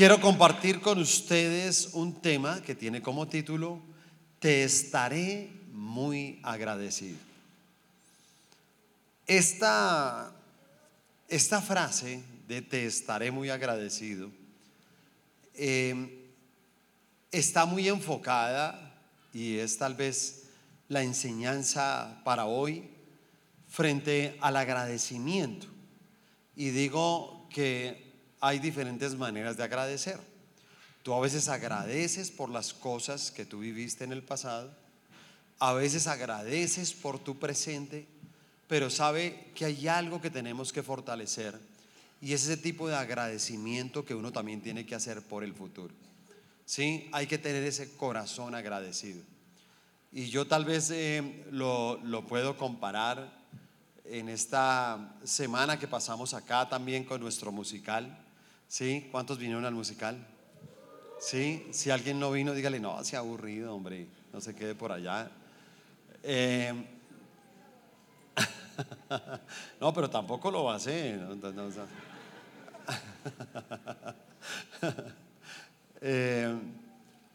quiero compartir con ustedes un tema que tiene como título, Te estaré muy agradecido. Esta, esta frase de Te estaré muy agradecido eh, está muy enfocada y es tal vez la enseñanza para hoy frente al agradecimiento. Y digo que hay diferentes maneras de agradecer. Tú a veces agradeces por las cosas que tú viviste en el pasado, a veces agradeces por tu presente, pero sabe que hay algo que tenemos que fortalecer y es ese tipo de agradecimiento que uno también tiene que hacer por el futuro. ¿Sí? Hay que tener ese corazón agradecido. Y yo tal vez eh, lo, lo puedo comparar en esta semana que pasamos acá también con nuestro musical. ¿Sí? ¿Cuántos vinieron al musical? ¿Sí? Si alguien no vino, dígale, no, se aburrido, hombre, no se quede por allá. Eh, no, pero tampoco lo va a hacer. Eh,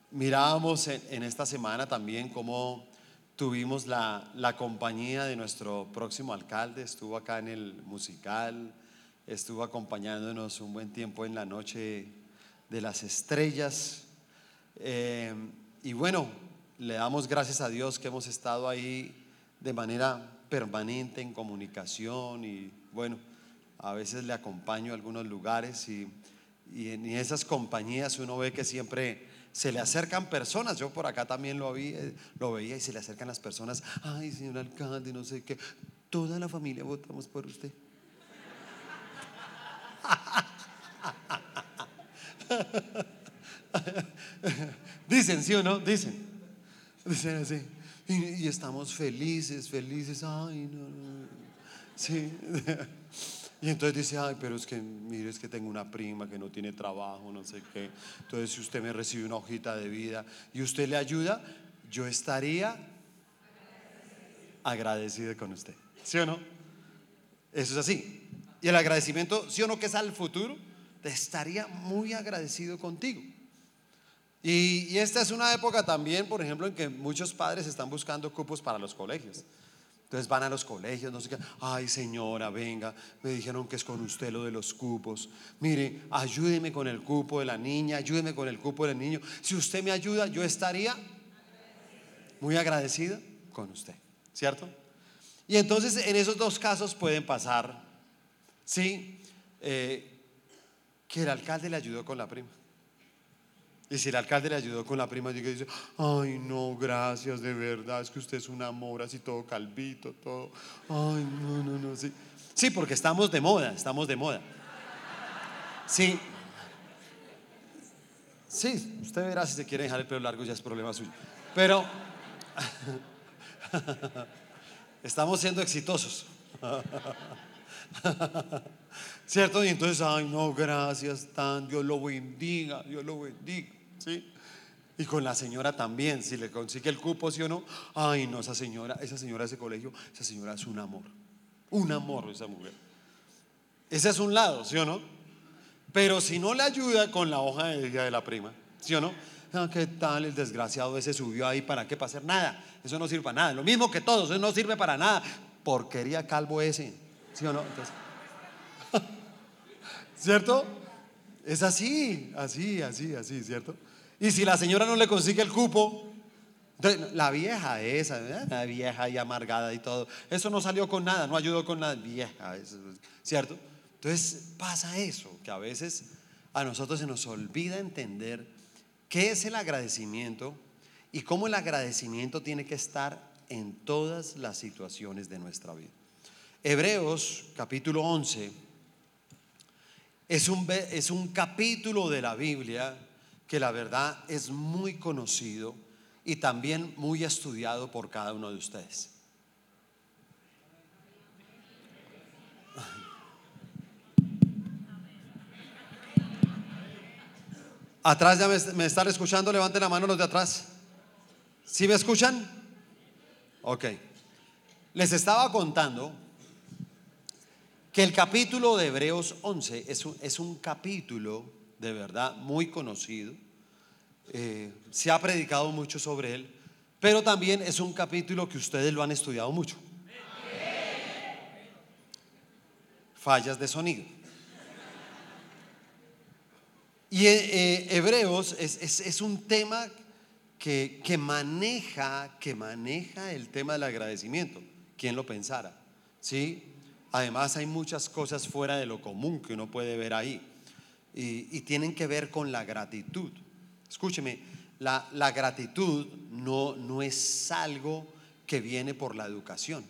mirábamos en, esta semana también cómo tuvimos la, la, compañía de nuestro próximo alcalde, estuvo acá en el musical, estuvo acompañándonos un buen tiempo en la noche de las estrellas. Eh, y bueno, le damos gracias a Dios que hemos estado ahí de manera permanente en comunicación y bueno, a veces le acompaño a algunos lugares y, en esas compañías uno ve que siempre se le acercan personas, yo por acá también lo, lo veía y se le acercan las personas, ay señor alcalde, no sé qué, toda la familia votamos por usted. Dicen, ¿sí o no? Dicen. Dicen así. Y, estamos felices, felices. Ay, no, no. Sí. Y entonces dice, ay, pero es que, mire, es que tengo una prima que no tiene trabajo, no sé qué. Entonces, si usted me recibe una hojita de vida y usted le ayuda, yo estaría agradecido con usted. ¿Sí o no? Eso es así. Y el agradecimiento, ¿sí o no que es al futuro? Te estaría muy agradecido contigo. Y, y esta es una época también, por ejemplo, en que muchos padres están buscando cupos para los colegios. Entonces van a los colegios, no sé qué. Ay, señora, venga, me dijeron que es con usted lo de los cupos. Mire, ayúdeme con el cupo de la niña, ayúdeme con el cupo del niño. Si usted me ayuda, yo estaría muy agradecida con usted, ¿cierto? Y entonces en esos dos casos pueden pasar, ¿sí? Eh, que el alcalde le ayudó con la prima. Y si el alcalde le ayudó con la prima, y dice, ay no, gracias, de verdad, es que usted es un amor, así todo calvito, todo. Ay, no, no, no, sí. Sí, porque estamos de moda, estamos de moda. Sí. Sí, usted verá si se quiere dejar el pelo largo, ya es problema suyo. Pero estamos siendo exitosos. ¿Cierto? Y entonces, ay, no, gracias, tan, Dios lo bendiga, Dios lo bendiga. ¿Sí? Y con la señora también, si le consigue el cupo, ¿sí o no? Ay, no, esa señora, esa señora de ese colegio, esa señora es un amor. Un amor esa mujer. Ese es un lado, ¿sí o no? Pero si no le ayuda con la hoja de vida de la prima, ¿sí o no? Ah, ¿Qué tal el desgraciado ese subió ahí? ¿Para qué? Para hacer nada. Eso no sirve para nada. Lo mismo que todos, eso no sirve para nada. Porquería calvo ese, ¿sí o no? ¿Cierto? Es así, así, así, así, ¿cierto? Y si la señora no le consigue el cupo, la vieja esa, la vieja y amargada y todo, eso no salió con nada, no ayudó con nada, vieja, ¿cierto? Entonces pasa eso, que a veces a nosotros se nos olvida entender qué es el agradecimiento y cómo el agradecimiento tiene que estar en todas las situaciones de nuestra vida. Hebreos capítulo 11 es un, es un capítulo de la Biblia que la verdad es muy conocido y también muy estudiado por cada uno de ustedes. Atrás ya me, están escuchando, levanten la mano los de atrás. ¿Sí me escuchan? Ok. Les estaba contando que el capítulo de Hebreos 11 es un, es un capítulo de verdad muy conocido. Eh, se ha predicado mucho sobre él, pero también es un capítulo que ustedes lo han estudiado mucho. Fallas de sonido. Y eh, eh, Hebreos es, un tema que, que, maneja, que maneja el tema del agradecimiento. ¿Quién lo pensara? ¿Sí? Además hay muchas cosas fuera de lo común que uno puede ver ahí. Y, tienen que ver con la gratitud. Escúcheme, la, gratitud no, no es algo que viene por la educación.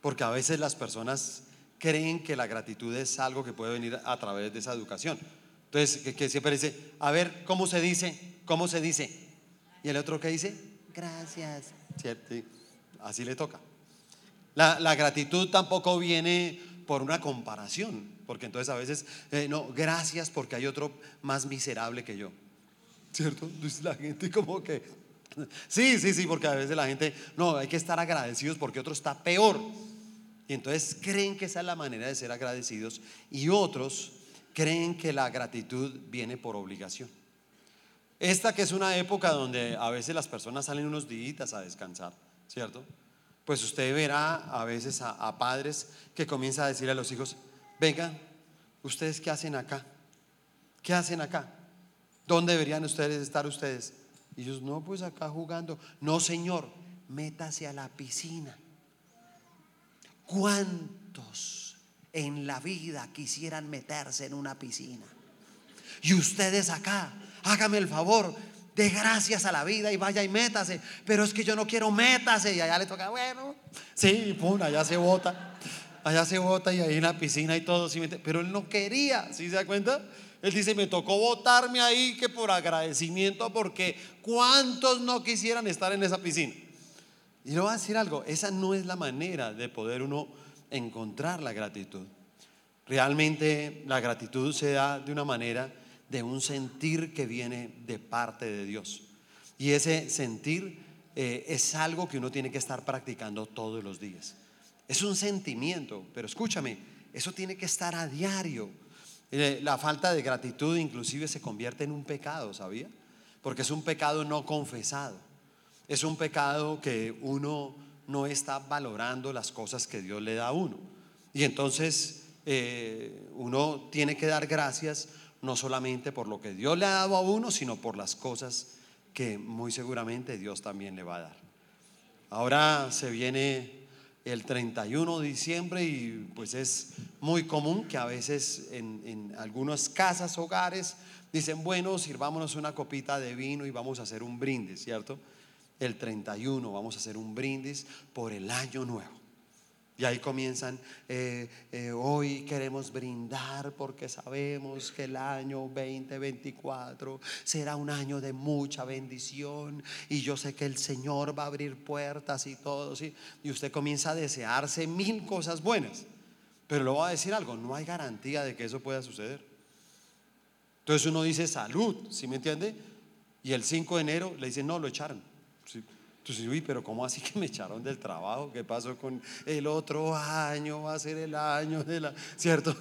Porque a veces las personas creen que la gratitud es algo que puede venir a través de esa educación. Entonces, que, siempre dice, a ver, ¿cómo se dice? ¿Cómo se dice? Y el otro que dice, gracias. ¿Cierto? Así le toca. La, gratitud tampoco viene por una comparación, porque entonces a veces, eh, no, gracias porque hay otro más miserable que yo. ¿Cierto? La gente como que, sí, sí, sí, porque a veces la gente, no, hay que estar agradecidos porque otro está peor. Y entonces creen que esa es la manera de ser agradecidos y otros creen que la gratitud viene por obligación. Esta que es una época donde a veces las personas salen unos días a descansar, ¿cierto? Pues usted verá a veces a, padres que comienzan a decir a los hijos, vengan, ¿ustedes qué hacen acá? ¿Qué hacen acá? ¿Dónde deberían ustedes estar ustedes? Y ellos, no, pues acá jugando. No, señor, métase a la piscina. ¿Cuántos en la vida quisieran meterse en una piscina. Y ustedes acá, hágame el favor, de gracias a la vida y vaya y métase. Pero es que yo no quiero métase. Y allá le toca, bueno, sí, pum, allá se bota. Allá se bota y ahí en la piscina y todo. Pero él no quería, ¿sí se da cuenta? Él dice, me tocó botarme ahí que por agradecimiento, porque ¿cuántos no quisieran estar en esa piscina? Y le voy a decir algo, esa no es la manera de poder uno encontrar la gratitud. Realmente la gratitud se da de una manera de un sentir que viene de parte de Dios. Y ese sentir eh, es algo que uno tiene que estar practicando todos los días. Es un sentimiento, pero escúchame, eso tiene que estar a diario. Eh, la falta de gratitud inclusive se convierte en un pecado, ¿sabía? Porque es un pecado no confesado. Es un pecado que uno no está valorando las cosas que Dios le da a uno. Y entonces eh, uno tiene que dar gracias no solamente por lo que Dios le ha dado a uno, sino por las cosas que muy seguramente Dios también le va a dar. Ahora se viene el 31 de diciembre y pues es muy común que a veces en, en algunas casas, hogares, dicen, bueno, sirvámonos una copita de vino y vamos a hacer un brindis, ¿cierto? el 31 vamos a hacer un brindis por el año nuevo. Y ahí comienzan, eh, eh, hoy queremos brindar porque sabemos que el año 2024 será un año de mucha bendición y yo sé que el Señor va a abrir puertas y todo, ¿sí? Y usted comienza a desearse mil cosas buenas, pero le voy a decir algo, no hay garantía de que eso pueda suceder. Entonces uno dice salud, ¿sí me entiende? Y el 5 de enero le dicen, no, lo echaron. Entonces, uy, pero ¿cómo así que me echaron del trabajo? ¿Qué pasó con el otro año? Va a ser el año de la... ¿Cierto?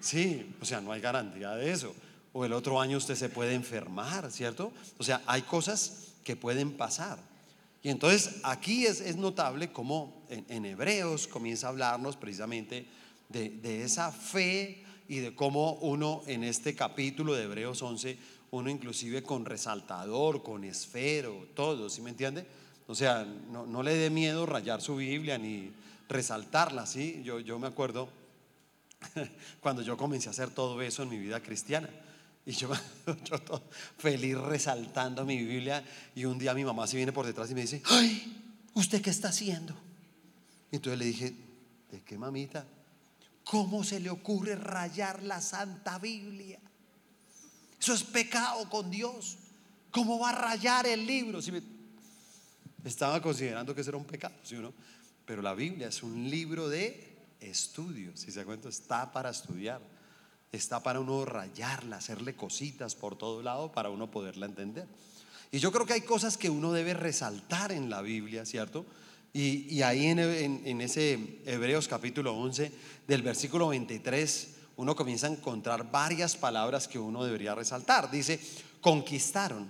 sí, o sea, no hay garantía de eso. O el otro año usted se puede enfermar, ¿cierto? O sea, hay cosas que pueden pasar. Y entonces aquí es, notable cómo en, Hebreos comienza a hablarnos precisamente de, de esa fe y de cómo uno en este capítulo de Hebreos 11 uno inclusive con resaltador, con esfero, todo, ¿sí me entiende? O sea, no, le dé miedo rayar su Biblia ni resaltarla, ¿sí? Yo, yo me acuerdo cuando yo comencé a hacer todo eso en mi vida cristiana. Y yo, yo todo feliz resaltando mi Biblia. Y un día mi mamá se viene por detrás y me dice, ay, ¿usted qué está haciendo? Y entonces le dije, ¿de qué mamita? ¿Cómo se le ocurre rayar la Santa Biblia? Eso es pecado con Dios. ¿Cómo va a rayar el libro? Si Estaba considerando que eso era un pecado, ¿sí no? Pero la Biblia es un libro de estudio, si se cuenta, está para estudiar. Está para uno rayarla, hacerle cositas por todo lado para uno poderla entender. Y yo creo que hay cosas que uno debe resaltar en la Biblia, ¿cierto? Y, ahí en, en, ese Hebreos capítulo 11, del versículo 23, uno comienza a encontrar varias palabras que uno debería resaltar. Dice, conquistaron,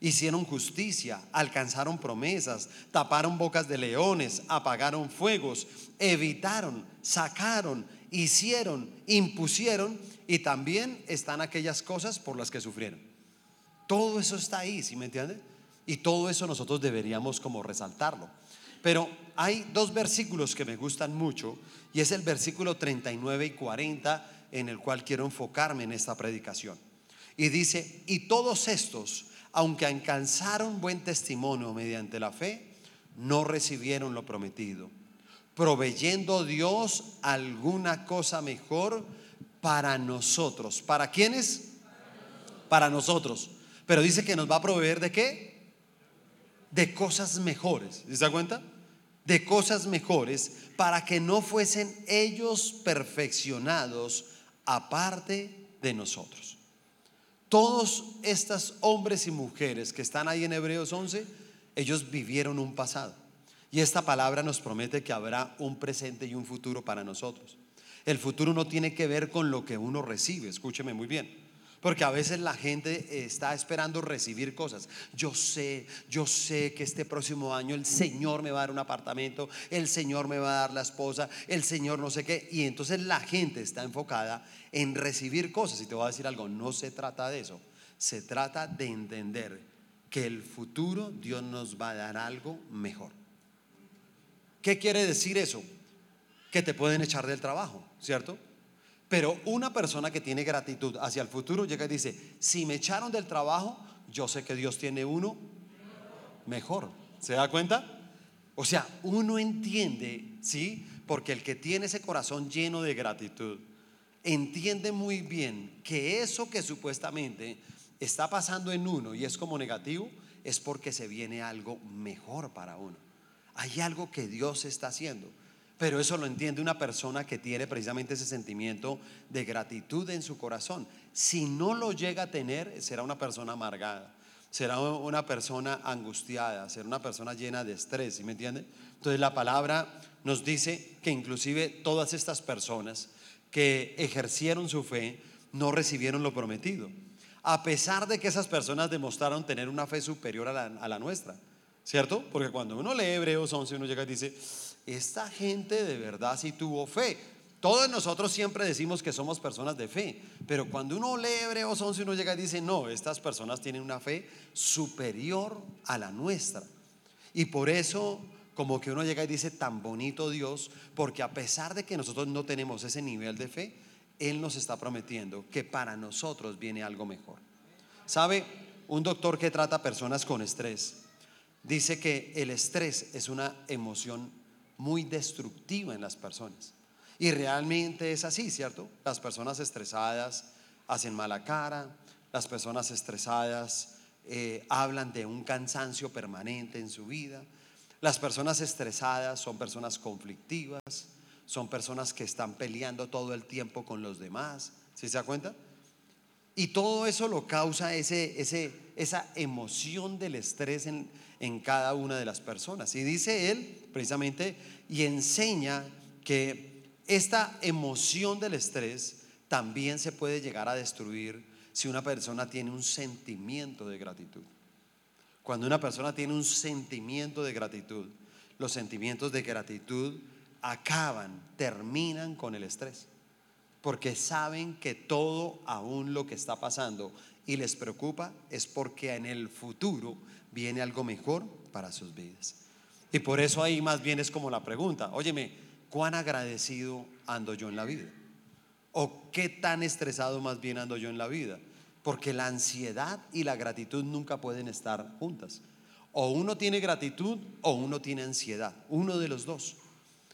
hicieron justicia, alcanzaron promesas, taparon bocas de leones, apagaron fuegos, evitaron, sacaron, hicieron, impusieron y también están aquellas cosas por las que sufrieron. Todo eso está ahí, ¿sí me entiende? Y todo eso nosotros deberíamos como resaltarlo. Pero hay dos versículos que me gustan mucho y es el versículo 39 y 40 en el cual quiero enfocarme en esta predicación. Y dice, y todos estos, aunque alcanzaron buen testimonio mediante la fe, no recibieron lo prometido, proveyendo Dios alguna cosa mejor para nosotros. ¿Para quiénes? Para nosotros. Pero dice que nos va a proveer de qué? De cosas mejores. ¿Se da cuenta? De cosas mejores para que no fuesen ellos perfeccionados aparte de nosotros. Todos estos hombres y mujeres que están ahí en Hebreos 11, ellos vivieron un pasado. Y esta palabra nos promete que habrá un presente y un futuro para nosotros. El futuro no tiene que ver con lo que uno recibe, escúcheme muy bien. Porque a veces la gente está esperando recibir cosas. Yo sé, yo sé que este próximo año el Señor me va a dar un apartamento, el Señor me va a dar la esposa, el Señor no sé qué. Y entonces la gente está enfocada en recibir cosas. Y te voy a decir algo, no se trata de eso. Se trata de entender que el futuro Dios nos va a dar algo mejor. ¿Qué quiere decir eso? Que te pueden echar del trabajo, ¿cierto? Pero una persona que tiene gratitud hacia el futuro llega y dice, si me echaron del trabajo, yo sé que Dios tiene uno mejor. ¿Se da cuenta? O sea, uno entiende, ¿sí? Porque el que tiene ese corazón lleno de gratitud, entiende muy bien que eso que supuestamente está pasando en uno y es como negativo, es porque se viene algo mejor para uno. Hay algo que Dios está haciendo. Pero eso lo entiende una persona que tiene precisamente ese sentimiento de gratitud en su corazón. Si no lo llega a tener, será una persona amargada, será una persona angustiada, será una persona llena de estrés, ¿sí me entiende? Entonces la palabra nos dice que inclusive todas estas personas que ejercieron su fe no recibieron lo prometido, a pesar de que esas personas demostraron tener una fe superior a la, a la nuestra, ¿cierto? Porque cuando uno lee Hebreos 11, uno llega y dice, esta gente de verdad sí tuvo fe. Todos nosotros siempre decimos que somos personas de fe, pero cuando uno lee Hebreos 11 uno llega y dice, no, estas personas tienen una fe superior a la nuestra. Y por eso como que uno llega y dice, tan bonito Dios, porque a pesar de que nosotros no tenemos ese nivel de fe, Él nos está prometiendo que para nosotros viene algo mejor. ¿Sabe? Un doctor que trata personas con estrés dice que el estrés es una emoción muy destructiva en las personas. Y realmente es así, ¿cierto? Las personas estresadas hacen mala cara, las personas estresadas eh, hablan de un cansancio permanente en su vida, las personas estresadas son personas conflictivas, son personas que están peleando todo el tiempo con los demás, ¿sí se da cuenta? Y todo eso lo causa ese, ese, esa emoción del estrés en, en cada una de las personas. Y dice él precisamente y enseña que esta emoción del estrés también se puede llegar a destruir si una persona tiene un sentimiento de gratitud. Cuando una persona tiene un sentimiento de gratitud, los sentimientos de gratitud acaban, terminan con el estrés. Porque saben que todo aún lo que está pasando y les preocupa es porque en el futuro viene algo mejor para sus vidas. Y por eso ahí más bien es como la pregunta, óyeme, ¿cuán agradecido ando yo en la vida? ¿O qué tan estresado más bien ando yo en la vida? Porque la ansiedad y la gratitud nunca pueden estar juntas. O uno tiene gratitud o uno tiene ansiedad, uno de los dos.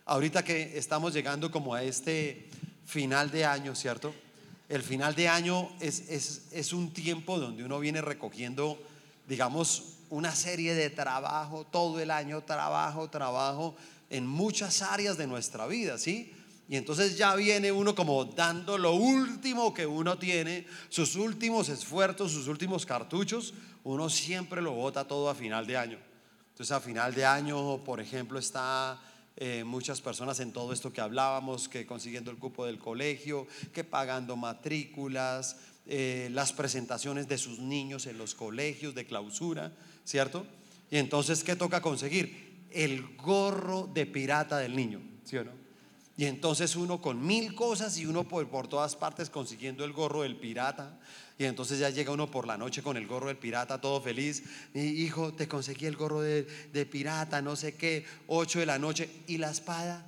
Ahorita que estamos llegando como a este final de año, ¿cierto? El final de año es, es, es un tiempo donde uno viene recogiendo, digamos, una serie de trabajo, todo el año trabajo, trabajo en muchas áreas de nuestra vida, ¿sí? Y entonces ya viene uno como dando lo último que uno tiene, sus últimos esfuerzos, sus últimos cartuchos, uno siempre lo bota todo a final de año. Entonces a final de año, por ejemplo, está eh, muchas personas en todo esto que hablábamos, que consiguiendo el cupo del colegio, que pagando matrículas, eh, las presentaciones de sus niños en los colegios de clausura, ¿cierto? Y entonces, ¿qué toca conseguir? El gorro de pirata del niño, ¿sí o no? Y entonces uno con mil cosas y uno por, por todas partes consiguiendo el gorro del pirata. Y entonces ya llega uno por la noche con el gorro del pirata, todo feliz. Mi hijo, te conseguí el gorro de, de pirata, no sé qué, 8 de la noche. ¿Y la espada?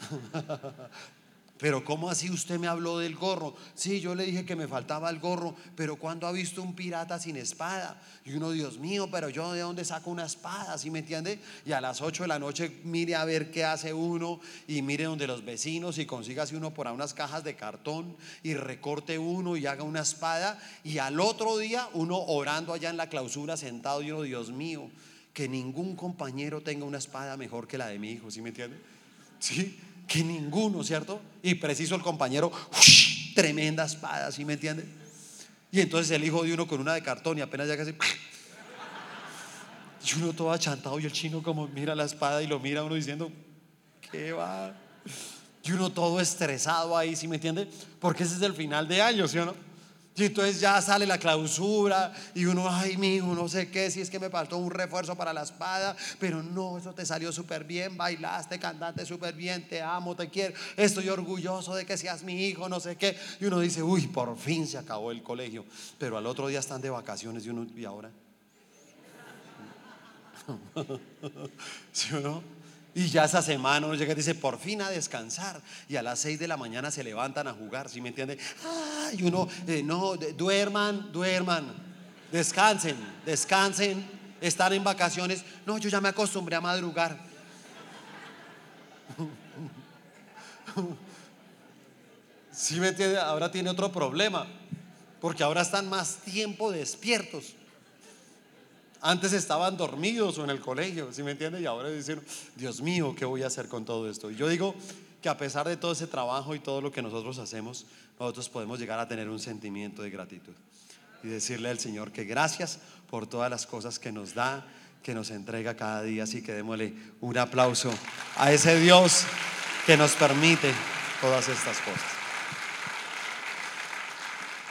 Pero ¿cómo así usted me habló del gorro? Sí, yo le dije que me faltaba el gorro, pero ¿cuándo ha visto un pirata sin espada? Y uno, Dios mío, pero yo de dónde saco una espada, ¿sí me entiende? Y a las 8 de la noche mire a ver qué hace uno y mire donde los vecinos y así uno por unas cajas de cartón y recorte uno y haga una espada. Y al otro día uno orando allá en la clausura sentado y uno, Dios mío, que ningún compañero tenga una espada mejor que la de mi hijo, ¿sí me entiende? Sí que ninguno, ¿cierto? Y preciso el compañero, tremenda espada, ¿sí me entiende? Y entonces el hijo de uno con una de cartón y apenas ya casi... Y uno todo achantado y el chino como mira la espada y lo mira uno diciendo, ¿qué va? Y uno todo estresado ahí, ¿sí me entiende? Porque ese es el final de año, ¿sí o no? Y entonces ya sale la clausura y uno, ay, mi hijo, no sé qué, si es que me faltó un refuerzo para la espada, pero no, eso te salió súper bien, bailaste, cantaste súper bien, te amo, te quiero, estoy orgulloso de que seas mi hijo, no sé qué. Y uno dice, uy, por fin se acabó el colegio, pero al otro día están de vacaciones y uno, ¿y ahora? ¿Sí o no? Y ya esa semana uno llega y dice, por fin a descansar. Y a las 6 de la mañana se levantan a jugar, ¿sí me entiende? Ah, y uno, eh, no, duerman, duerman, descansen, descansen, están en vacaciones. No, yo ya me acostumbré a madrugar. ¿Sí me entiende? Ahora tiene otro problema, porque ahora están más tiempo despiertos. Antes estaban dormidos o en el colegio, ¿sí me entiende? Y ahora dicen, Dios mío, ¿qué voy a hacer con todo esto? Y yo digo que a pesar de todo ese trabajo y todo lo que nosotros hacemos, nosotros podemos llegar a tener un sentimiento de gratitud y decirle al Señor que gracias por todas las cosas que nos da, que nos entrega cada día. Así que démosle un aplauso a ese Dios que nos permite todas estas cosas.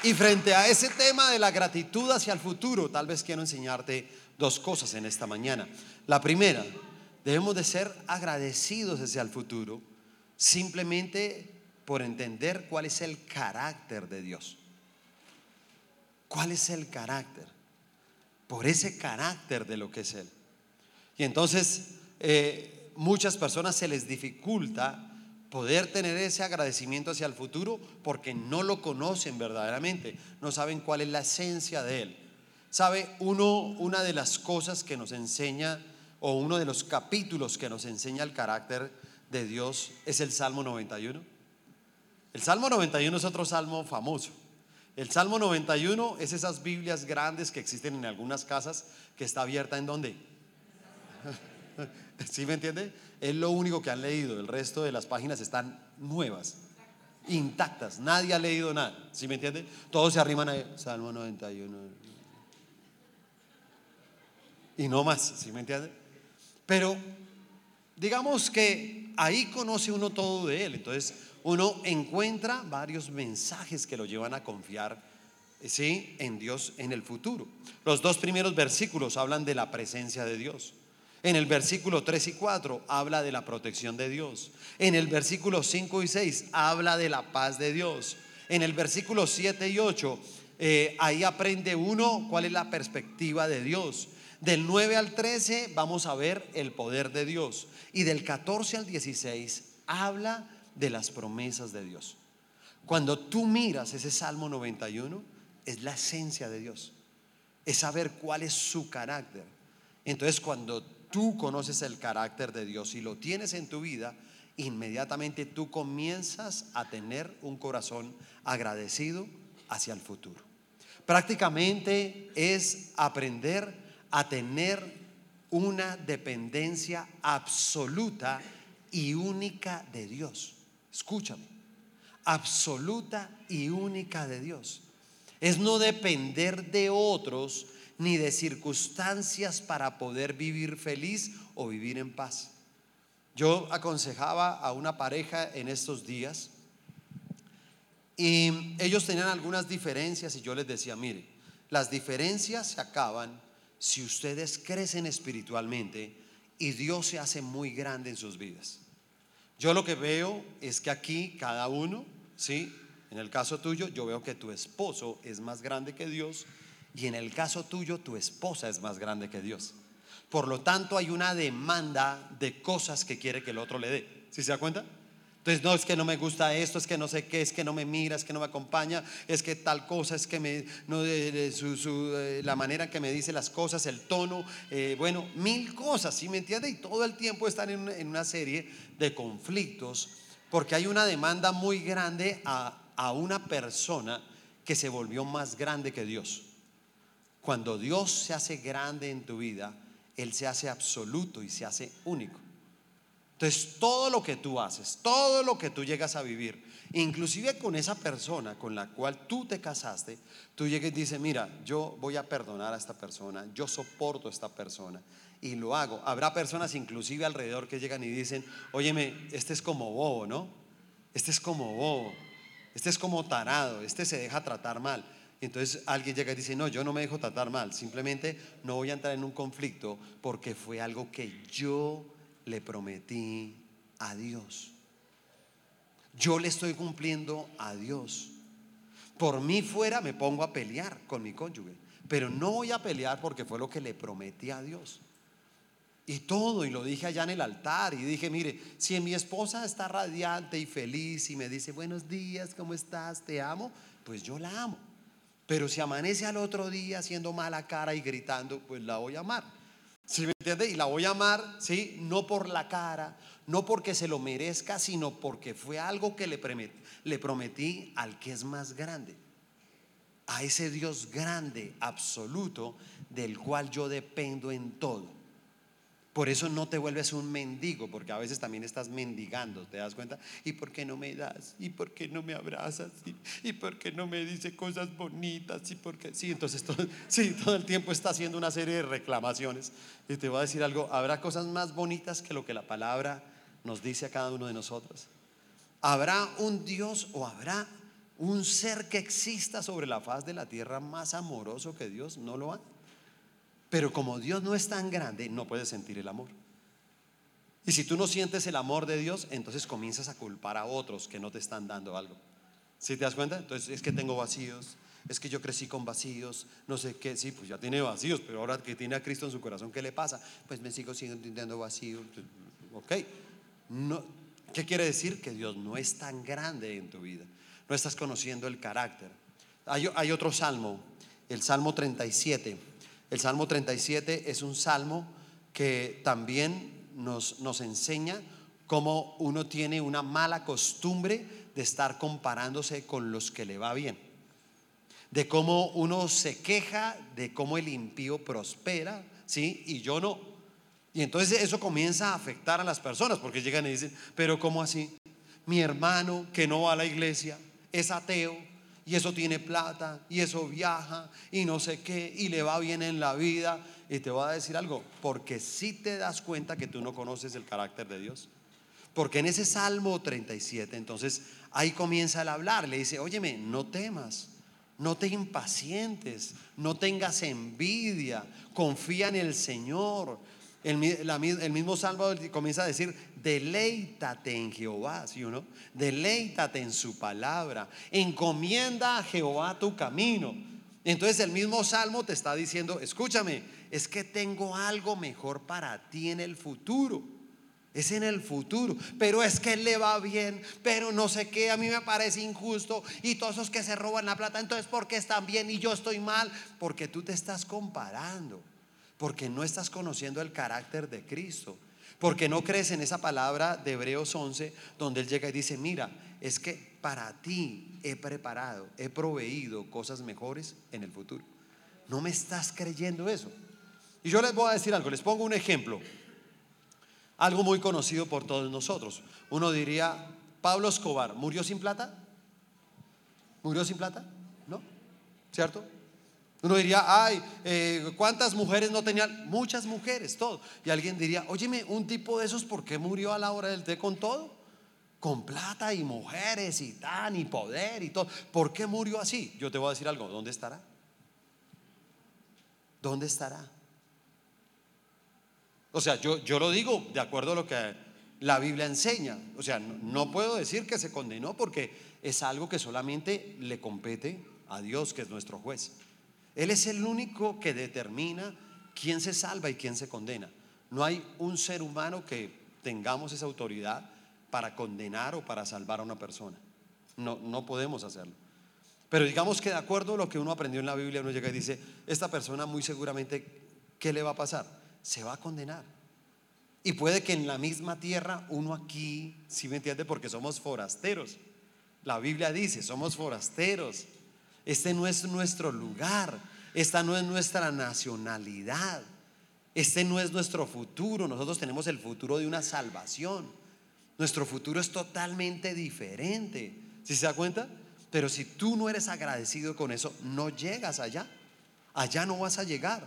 Y frente a ese tema de la gratitud hacia el futuro, tal vez quiero enseñarte dos cosas en esta mañana. La primera, debemos de ser agradecidos hacia el futuro simplemente por entender cuál es el carácter de Dios. ¿Cuál es el carácter? Por ese carácter de lo que es Él. Y entonces eh, muchas personas se les dificulta poder tener ese agradecimiento hacia el futuro porque no lo conocen verdaderamente, no saben cuál es la esencia de Él. ¿Sabe? Uno, una de las cosas que nos enseña, o uno de los capítulos que nos enseña el carácter de Dios es el Salmo 91. El Salmo 91 es otro salmo famoso. El Salmo 91 es esas Biblias grandes que existen en algunas casas que está abierta en donde. ¿Sí me entiende? Es lo único que han leído. El resto de las páginas están nuevas, intactas. Nadie ha leído nada. ¿Sí me entiende? Todos se arriman a Salmo 91 y no más, ¿sí me entiende? Pero digamos que ahí conoce uno todo de él, entonces uno encuentra varios mensajes que lo llevan a confiar ¿sí? en Dios en el futuro. Los dos primeros versículos hablan de la presencia de Dios. En el versículo 3 y 4 habla de la protección de Dios. En el versículo 5 y 6 habla de la paz de Dios. En el versículo 7 y 8 eh, ahí aprende uno cuál es la perspectiva de Dios. Del 9 al 13 vamos a ver el poder de Dios. Y del 14 al 16 habla de las promesas de Dios. Cuando tú miras ese Salmo 91, es la esencia de Dios. Es saber cuál es su carácter. Entonces cuando tú conoces el carácter de Dios y lo tienes en tu vida, inmediatamente tú comienzas a tener un corazón agradecido hacia el futuro. Prácticamente es aprender a tener una dependencia absoluta y única de Dios. Escúchame, absoluta y única de Dios. Es no depender de otros ni de circunstancias para poder vivir feliz o vivir en paz. Yo aconsejaba a una pareja en estos días y ellos tenían algunas diferencias y yo les decía, mire, las diferencias se acaban si ustedes crecen espiritualmente y Dios se hace muy grande en sus vidas. Yo lo que veo es que aquí cada uno, ¿sí? En el caso tuyo, yo veo que tu esposo es más grande que Dios y en el caso tuyo, tu esposa es más grande que Dios. Por lo tanto, hay una demanda de cosas que quiere que el otro le dé. ¿Sí se da cuenta? Entonces, no es que no me gusta esto, es que no sé qué, es que no me mira, es que no me acompaña, es que tal cosa, es que me, no, eh, la manera que me dice las cosas, el tono, eh, bueno, mil cosas, ¿sí me entiende? Y todo el tiempo están en una serie de conflictos porque hay una demanda muy grande a una persona que se volvió más grande que Dios. Cuando Dios se hace grande en tu vida, Él se hace absoluto y se hace único. Entonces, todo lo que tú haces, todo lo que tú llegas a vivir, inclusive con esa persona con la cual tú te casaste, tú llegas y dices, mira, yo voy a perdonar a esta persona, yo soporto a esta persona y lo hago. Habrá personas inclusive alrededor que llegan y dicen, óyeme, este es como bobo, ¿no? Este es como bobo este es como tarado, este se deja tratar mal. Entonces alguien llega y dice, no, yo no me dejo tratar mal, simplemente no voy a entrar en un conflicto porque fue algo que yo le prometí a Dios. Yo le estoy cumpliendo a Dios. Por mí fuera me pongo a pelear con mi cónyuge, pero no voy a pelear porque fue lo que le prometí a Dios y todo, y lo dije allá en el altar, y dije, mire, si mi esposa está radiante y feliz y me dice, buenos días, ¿cómo estás? Te amo, pues yo la amo. Pero si amanece al otro día haciendo mala cara y gritando, pues la voy a amar. ¿Sí me entiende? Y la voy a amar, ¿sí? No por la cara, no porque se lo merezca, sino porque fue algo que le prometí, le prometí al que es más grande. A ese Dios grande, absoluto, del cual yo dependo en todo. Por eso no te vuelves un mendigo, porque a veces también estás mendigando, ¿te das cuenta? ¿Y por qué no me das? ¿Y por qué no me abrazas? ¿Y, por qué no me dice cosas bonitas? ¿Y por qué? Sí, entonces todo, todo el tiempo está haciendo una serie de reclamaciones. Y te voy a decir algo, habrá cosas más bonitas que lo que la palabra nos dice a cada uno de nosotros. ¿Habrá un Dios o habrá un ser que exista sobre la faz de la tierra más amoroso que Dios? No lo hay. Pero como Dios no es tan grande, no puedes sentir el amor. Y si tú no sientes el amor de Dios, entonces comienzas a culpar a otros que no te están dando algo. ¿Sí te das cuenta? Entonces es que tengo vacíos, es que yo crecí con vacíos, no sé qué, sí, pues ya tiene vacíos, pero ahora que tiene a Cristo en su corazón, ¿qué le pasa? Pues me sigo sintiendo vacío. Ok, no, ¿qué quiere decir? Que Dios no es tan grande en tu vida, no estás conociendo el carácter. Hay, hay otro salmo, el Salmo 37. El Salmo 37 es un salmo que también nos, nos enseña cómo uno tiene una mala costumbre de estar comparándose con los que le va bien. De cómo uno se queja de cómo el impío prospera, ¿sí? Y yo no. Y entonces eso comienza a afectar a las personas porque llegan y dicen, pero ¿cómo así? Mi hermano que no va a la iglesia es ateo, y eso tiene plata y eso viaja y no sé qué y le va bien en la vida. Y te voy a decir algo, porque si te das cuenta que tú no conoces el carácter de Dios. Porque en ese Salmo 37, entonces ahí comienza el hablar, le dice, óyeme, no temas, no te impacientes, no tengas envidia, confía en el Señor. El, mismo Salmo comienza a decir, deleítate en Jehová, ¿sí o no? Deleítate en su palabra, encomienda a Jehová tu camino. Entonces el mismo Salmo te está diciendo, escúchame, es que tengo algo mejor para ti en el futuro. Es en el futuro, pero es que le va bien, pero no sé qué, a mí me parece injusto y todos esos que se roban la plata, entonces ¿por qué están bien y yo estoy mal? Porque tú te estás comparando, porque no estás conociendo el carácter de Cristo. Porque no crees en esa palabra de Hebreos 11, donde él llega y dice, mira, es que para ti he preparado, he proveído cosas mejores en el futuro. No me estás creyendo eso. Y yo les voy a decir algo, les pongo un ejemplo. Algo muy conocido por todos nosotros. Uno diría, Pablo Escobar, ¿murió sin plata? ¿Murió sin plata? ¿No? ¿Cierto? Uno diría, ay, eh, ¿cuántas mujeres no tenían? Muchas mujeres, todo. Y alguien diría, óyeme, un tipo de esos, ¿por qué murió a la hora del té con todo? Con plata y mujeres y tan y poder y todo. ¿Por qué murió así? Yo te voy a decir algo, ¿dónde estará? ¿Dónde estará? O sea, yo, yo lo digo de acuerdo a lo que la Biblia enseña. O sea, no, no puedo decir que se condenó porque es algo que solamente le compete a Dios, que es nuestro juez. Él es el único que determina quién se salva y quién se condena. No hay un ser humano que tengamos esa autoridad para condenar o para salvar a una persona. No, no podemos hacerlo. Pero digamos que de acuerdo a lo que uno aprendió en la Biblia, uno llega y dice, esta persona muy seguramente, ¿qué le va a pasar? Se va a condenar. Y puede que en la misma tierra, uno aquí, si me entiende, porque somos forasteros. La Biblia dice, somos forasteros. Este no es nuestro lugar. Esta no es nuestra nacionalidad. Este no es nuestro futuro. Nosotros tenemos el futuro de una salvación. Nuestro futuro es totalmente diferente. ¿Sí se da cuenta? Pero si tú no eres agradecido con eso, no llegas allá. Allá no vas a llegar.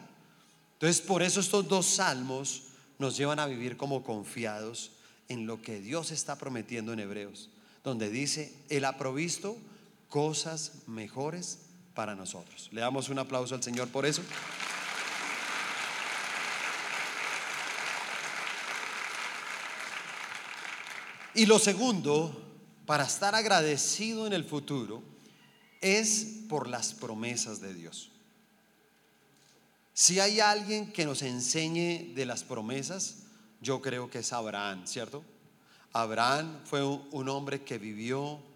Entonces, por eso estos dos salmos nos llevan a vivir como confiados en lo que Dios está prometiendo en Hebreos, donde dice, Él ha provisto cosas mejores para nosotros. Le damos un aplauso al Señor por eso. Y lo segundo, para estar agradecido en el futuro, es por las promesas de Dios. Si hay alguien que nos enseñe de las promesas, yo creo que es Abraham, ¿cierto? Abraham fue un hombre que vivió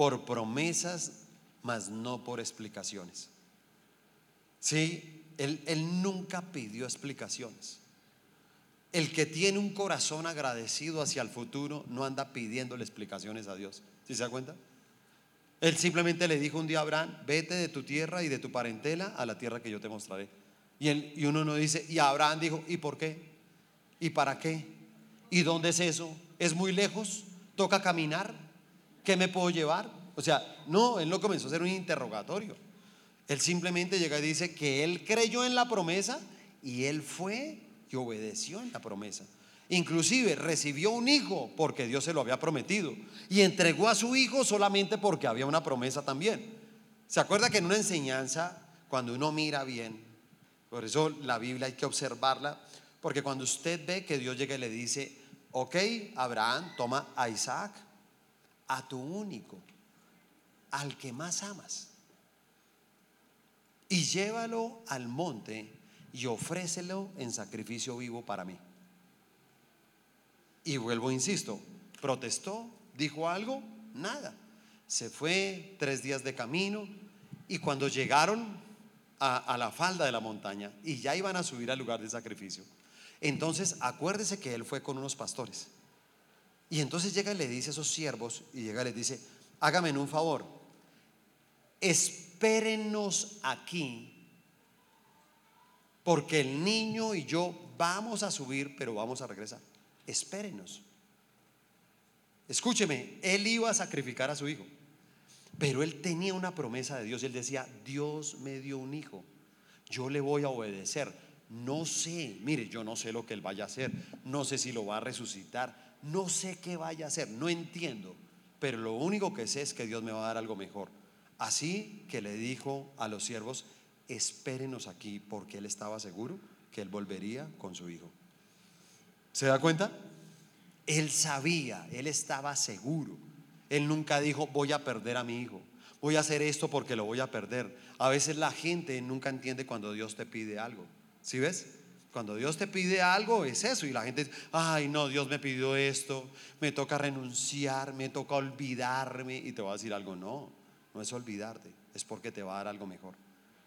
por promesas mas no por explicaciones. Sí, él, él nunca pidió explicaciones. El que tiene un corazón agradecido hacia el futuro no anda pidiéndole explicaciones a Dios. ¿Sí se da cuenta? Él simplemente le dijo un día a Abraham, vete de tu tierra y de tu parentela a la tierra que yo te mostraré. Y, él, y uno no dice, y Abraham dijo, ¿y por qué? ¿Y para qué? ¿Y dónde es eso? ¿Es muy lejos? ¿Toca caminar? ¿Qué me puedo llevar? O sea, no, él no comenzó a hacer un interrogatorio. Él simplemente llega y dice que él creyó en la promesa y él fue y obedeció en la promesa. Inclusive recibió un hijo porque Dios se lo había prometido y entregó a su hijo solamente porque había una promesa también. ¿Se acuerda que en una enseñanza, cuando uno mira bien, por eso la Biblia hay que observarla, porque cuando usted ve que Dios llega y le dice, ok, Abraham, toma a Isaac, a tu único, al que más amas y llévalo al monte y ofrécelo en sacrificio vivo para mí. Y vuelvo, insisto, protestó, dijo algo, nada. Se fue tres días de camino y cuando llegaron a, a, la falda de la montaña y ya iban a subir al lugar de sacrificio, entonces acuérdese que él fue con unos pastores. Y entonces llega y le dice a esos siervos y llega y les dice, hágame un favor, espérenos aquí, porque el niño y yo vamos a subir, pero vamos a regresar. Espérenos. Escúcheme, él iba a sacrificar a su hijo, pero él tenía una promesa de Dios. Él decía, Dios me dio un hijo, yo le voy a obedecer. No sé, mire, yo no sé lo que él vaya a hacer, no sé si lo va a resucitar, no sé qué vaya a hacer, no entiendo, pero lo único que sé es que Dios me va a dar algo mejor. Así que le dijo a los siervos, espérenos aquí, porque él estaba seguro que él volvería con su hijo. ¿Se da cuenta? Él sabía, él estaba seguro. Él nunca dijo, voy a perder a mi hijo, voy a hacer esto porque lo voy a perder. A veces la gente nunca entiende cuando Dios te pide algo. ¿Sí ves? Cuando Dios te pide algo es eso y la gente dice, ay no, Dios me pidió esto, me toca renunciar, me toca olvidarme y te va a decir algo, no, no es olvidarte, es porque te va a dar algo mejor.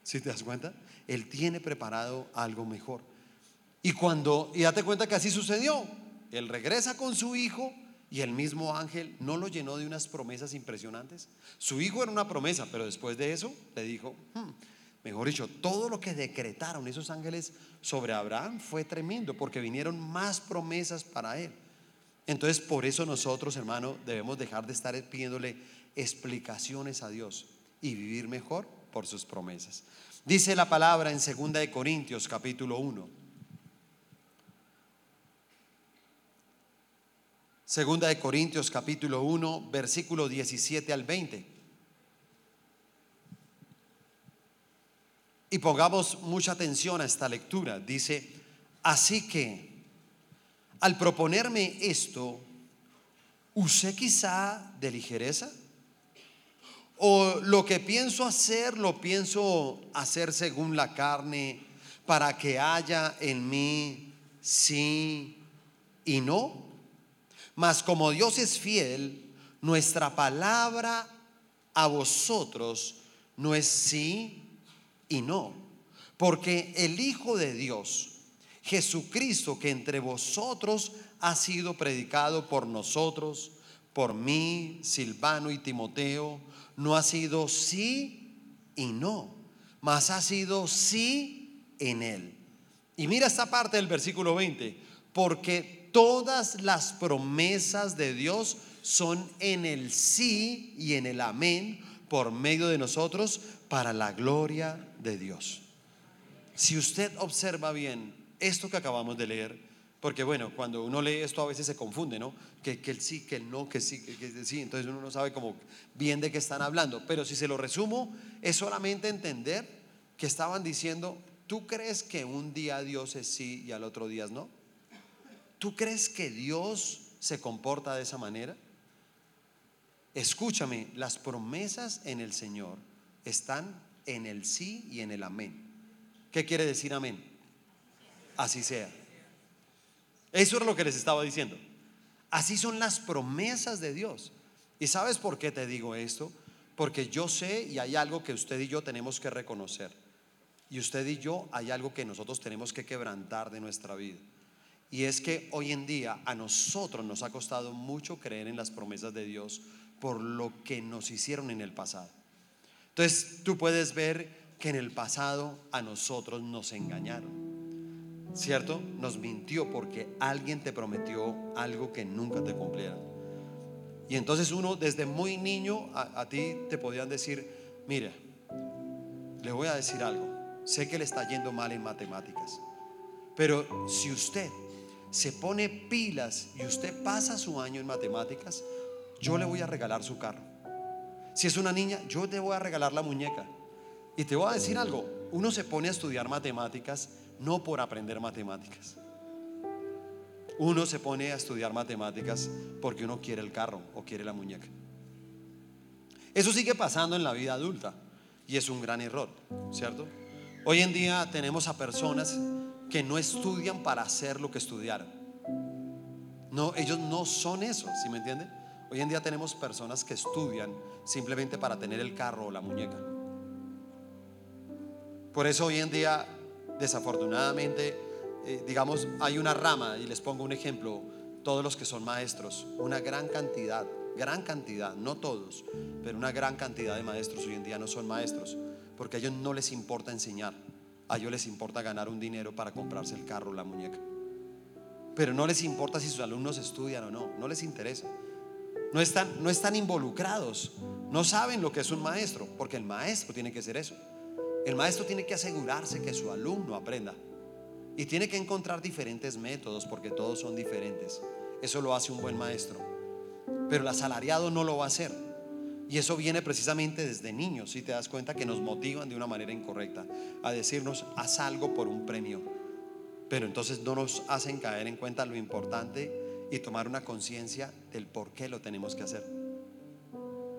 ¿Sí te das cuenta? Él tiene preparado algo mejor. Y cuando, y date cuenta que así sucedió, él regresa con su hijo y el mismo ángel no lo llenó de unas promesas impresionantes. Su hijo era una promesa, pero después de eso le dijo, hmm, mejor dicho, todo lo que decretaron esos ángeles sobre Abraham fue tremendo, porque vinieron más promesas para él. Entonces, por eso nosotros, hermano, debemos dejar de estar pidiéndole explicaciones a Dios y vivir mejor por sus promesas. Dice la palabra en 2 de Corintios capítulo 1. Segunda de Corintios capítulo 1, versículo 17 al 20. Y pongamos mucha atención a esta lectura. Dice, así que al proponerme esto, ¿usé quizá de ligereza? ¿O lo que pienso hacer, lo pienso hacer según la carne, para que haya en mí sí y no? Mas como Dios es fiel, nuestra palabra a vosotros no es sí y no. Porque el Hijo de Dios, Jesucristo, que entre vosotros ha sido predicado por nosotros, por mí, Silvano y Timoteo, no ha sido sí y no, mas ha sido sí en él. Y mira esta parte del versículo 20, porque todas las promesas de Dios son en el sí y en el amén por medio de nosotros para la gloria de Dios. Si usted observa bien esto que acabamos de leer, porque bueno, cuando uno lee esto a veces se confunde, ¿no? Que, el sí, que el no, que sí, que, que sí, entonces uno no sabe como bien de qué están hablando. Pero si se lo resumo, es solamente entender que estaban diciendo, ¿tú crees que un día Dios es sí y al otro día es no? ¿Tú crees que Dios se comporta de esa manera? Escúchame, las promesas en el Señor están en el sí y en el amén. ¿Qué quiere decir amén? Así sea. Eso es lo que les estaba diciendo. Así son las promesas de Dios. ¿Y sabes por qué te digo esto? Porque yo sé y hay algo que usted y yo tenemos que reconocer. Y usted y yo hay algo que nosotros tenemos que quebrantar de nuestra vida. Y es que hoy en día a nosotros nos ha costado mucho creer en las promesas de Dios por lo que nos hicieron en el pasado. Entonces tú puedes ver que en el pasado a nosotros nos engañaron. ¿Cierto? Nos mintió porque alguien te prometió algo que nunca te cumplieron. Y entonces uno desde muy niño a, a ti te podían decir, mire, le voy a decir algo, sé que le está yendo mal en matemáticas, pero si usted se pone pilas y usted pasa su año en matemáticas, yo le voy a regalar su carro. Si es una niña, yo te voy a regalar la muñeca. Y te voy a decir algo, uno se pone a estudiar matemáticas no por aprender matemáticas. Uno se pone a estudiar matemáticas porque uno quiere el carro o quiere la muñeca. Eso sigue pasando en la vida adulta y es un gran error, ¿cierto? Hoy en día tenemos a personas que no estudian para hacer lo que estudiaron. No, ellos no son eso, ¿sí me entiende? Hoy en día tenemos personas que estudian simplemente para tener el carro o la muñeca. Por eso hoy en día, desafortunadamente, eh, digamos, hay una rama, y les pongo un ejemplo, todos los que son maestros, una gran cantidad, gran cantidad, no todos, pero una gran cantidad de maestros hoy en día no son maestros, porque a ellos no les importa enseñar, a ellos les importa ganar un dinero para comprarse el carro o la muñeca. Pero no les importa si sus alumnos estudian o no, no les interesa no están, no están involucrados, no saben lo que es un maestro, porque el maestro tiene que ser eso. El maestro tiene que asegurarse que su alumno aprenda y tiene que encontrar diferentes métodos porque todos son diferentes. Eso lo hace un buen maestro. Pero el asalariado no lo va a hacer. Y eso viene precisamente desde niños, si te das cuenta que nos motivan de una manera incorrecta a decirnos, haz algo por un premio. Pero entonces no nos hacen caer en cuenta lo importante y tomar una conciencia del por qué lo tenemos que hacer.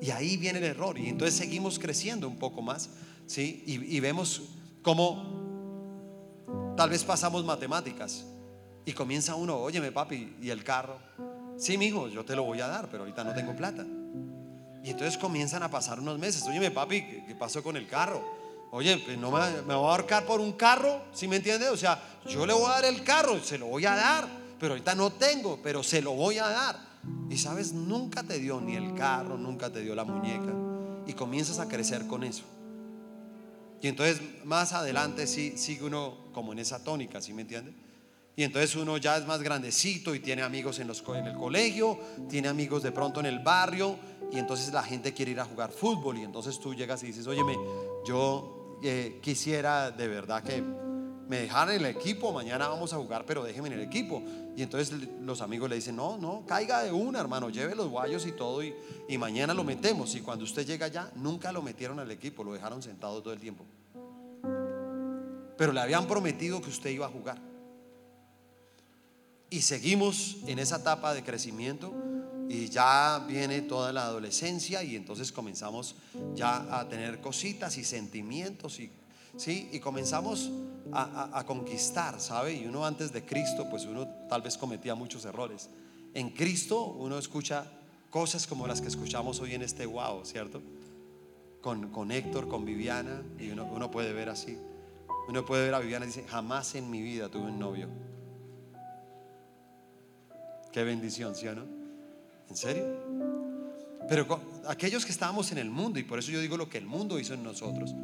Y ahí viene el error. Y entonces seguimos creciendo un poco más, ¿sí? Y, vemos cómo tal vez pasamos matemáticas y comienza uno, óyeme papi, ¿y el carro? Sí, mijo, yo te lo voy a dar, pero ahorita no tengo plata. Y entonces comienzan a pasar unos meses, óyeme papi, ¿qué, pasó con el carro? Oye, pues no me, voy a ahorcar por un carro, ¿sí me entiendes? O sea, yo le voy a dar el carro, se lo voy a dar pero ahorita no tengo, pero se lo voy a dar. Y sabes, nunca te dio ni el carro, nunca te dio la muñeca. Y comienzas a crecer con eso. Y entonces más adelante sí, sigue uno como en esa tónica, ¿sí me entiende? Y entonces uno ya es más grandecito y tiene amigos en el colegio, tiene amigos de pronto en el barrio y entonces la gente quiere ir a jugar fútbol y entonces tú llegas y dices, óyeme, yo eh, quisiera de verdad que me dejaran en el equipo, mañana vamos a jugar, pero déjeme en el equipo. Y entonces los amigos le dicen, no, no, caiga de una, hermano, lleve los guayos y todo y, y mañana lo metemos. Y cuando usted llega allá, nunca lo metieron al equipo, lo dejaron sentado todo el tiempo. Pero le habían prometido que usted iba a jugar. Y seguimos en esa etapa de crecimiento y ya viene toda la adolescencia y entonces comenzamos ya a tener cositas y sentimientos y, ¿sí? y comenzamos a, conquistar, ¿sabe? Y uno antes de Cristo, pues uno tal vez cometía muchos errores. En Cristo uno escucha cosas como las que escuchamos hoy en este wow, ¿cierto? Con, con Héctor, con Viviana, y uno, uno puede ver así. Uno puede ver a Viviana y dice, jamás en mi vida tuve un novio. Qué bendición, ¿sí o no? ¿En serio? Pero aquellos que estábamos en el mundo, y por eso yo digo lo que el mundo hizo en nosotros,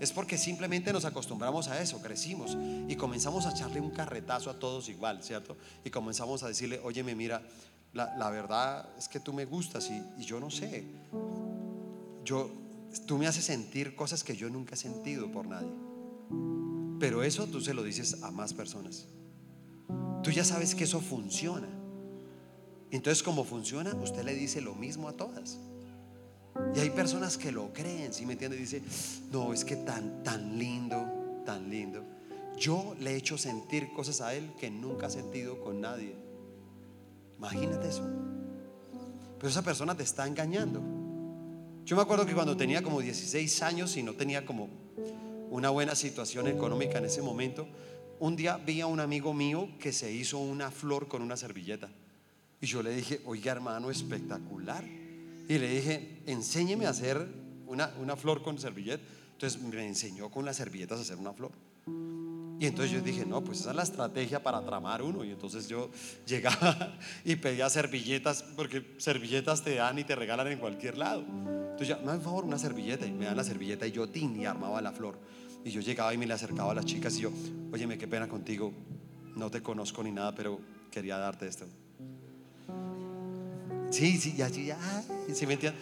es porque simplemente nos acostumbramos a eso, crecimos y comenzamos a echarle un carretazo a todos igual, ¿cierto? Y comenzamos a decirle, óyeme, mira, la, verdad es que tú me gustas y, y, yo no sé, yo, tú me haces sentir cosas que yo nunca he sentido por nadie. Pero eso tú se lo dices a más personas. Tú ya sabes que eso funciona. Entonces, como funciona, usted le dice lo mismo a todas. Y hay personas que lo creen, ¿sí me entiende? Dice, no, es que tan, tan lindo, tan lindo. Yo le he hecho sentir cosas a él que nunca ha sentido con nadie. Imagínate eso. Pero esa persona te está engañando. Yo me acuerdo que cuando tenía como 16 años y no tenía como una buena situación económica en ese momento, un día vi a un amigo mío que se hizo una flor con una servilleta. Y yo le dije, oiga hermano, espectacular. Y le dije, enséñeme a hacer una, una flor con servilleta. Entonces me enseñó con las servilletas a hacer una flor. Y entonces yo dije, no, pues esa es la estrategia para tramar uno. Y entonces yo llegaba y pedía servilletas, porque servilletas te dan y te regalan en cualquier lado. Entonces ya, me dan favor una servilleta y me dan la servilleta y yo tin y armaba la flor. Y yo llegaba y me le acercaba a las chicas y yo, óyeme, qué pena contigo, no te conozco ni nada, pero quería darte esto. Sí, sí, ya, ya, ¿sí me entiende?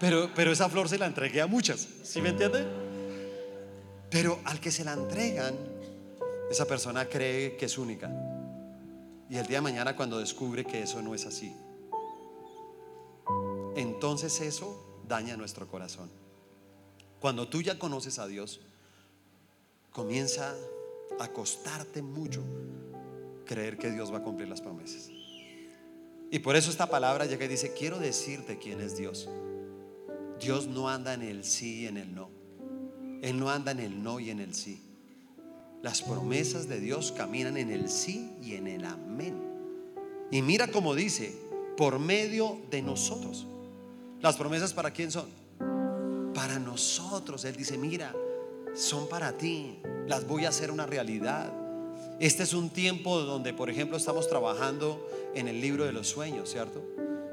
Pero, pero esa flor se la entregué a muchas, ¿sí me entiende? Pero al que se la entregan, esa persona cree que es única. Y el día de mañana cuando descubre que eso no es así, entonces eso daña nuestro corazón. Cuando tú ya conoces a Dios, comienza a costarte mucho creer que Dios va a cumplir las promesas. Y por eso esta palabra llega y dice, quiero decirte quién es Dios. Dios no anda en el sí y en el no. Él no anda en el no y en el sí. Las promesas de Dios caminan en el sí y en el amén. Y mira cómo dice, por medio de nosotros. ¿Las promesas para quién son? Para nosotros. Él dice, mira, son para ti. Las voy a hacer una realidad. Este es un tiempo donde, por ejemplo, estamos trabajando en el libro de los sueños, ¿cierto?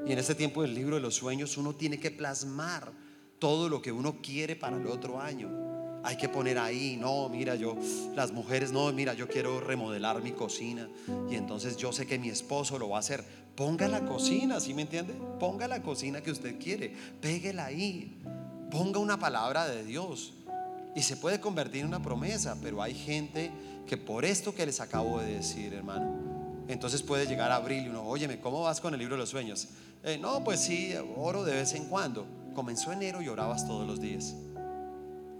Y en este tiempo del libro de los sueños uno tiene que plasmar todo lo que uno quiere para el otro año. Hay que poner ahí, no, mira, yo, las mujeres, no, mira, yo quiero remodelar mi cocina y entonces yo sé que mi esposo lo va a hacer. Ponga la cocina, ¿sí me entiende? Ponga la cocina que usted quiere, péguela ahí, ponga una palabra de Dios y se puede convertir en una promesa, pero hay gente que por esto que les acabo de decir, hermano, entonces puede llegar a abril y uno, óyeme, ¿cómo vas con el libro de los sueños? Eh, no, pues sí, oro de vez en cuando. Comenzó enero y orabas todos los días.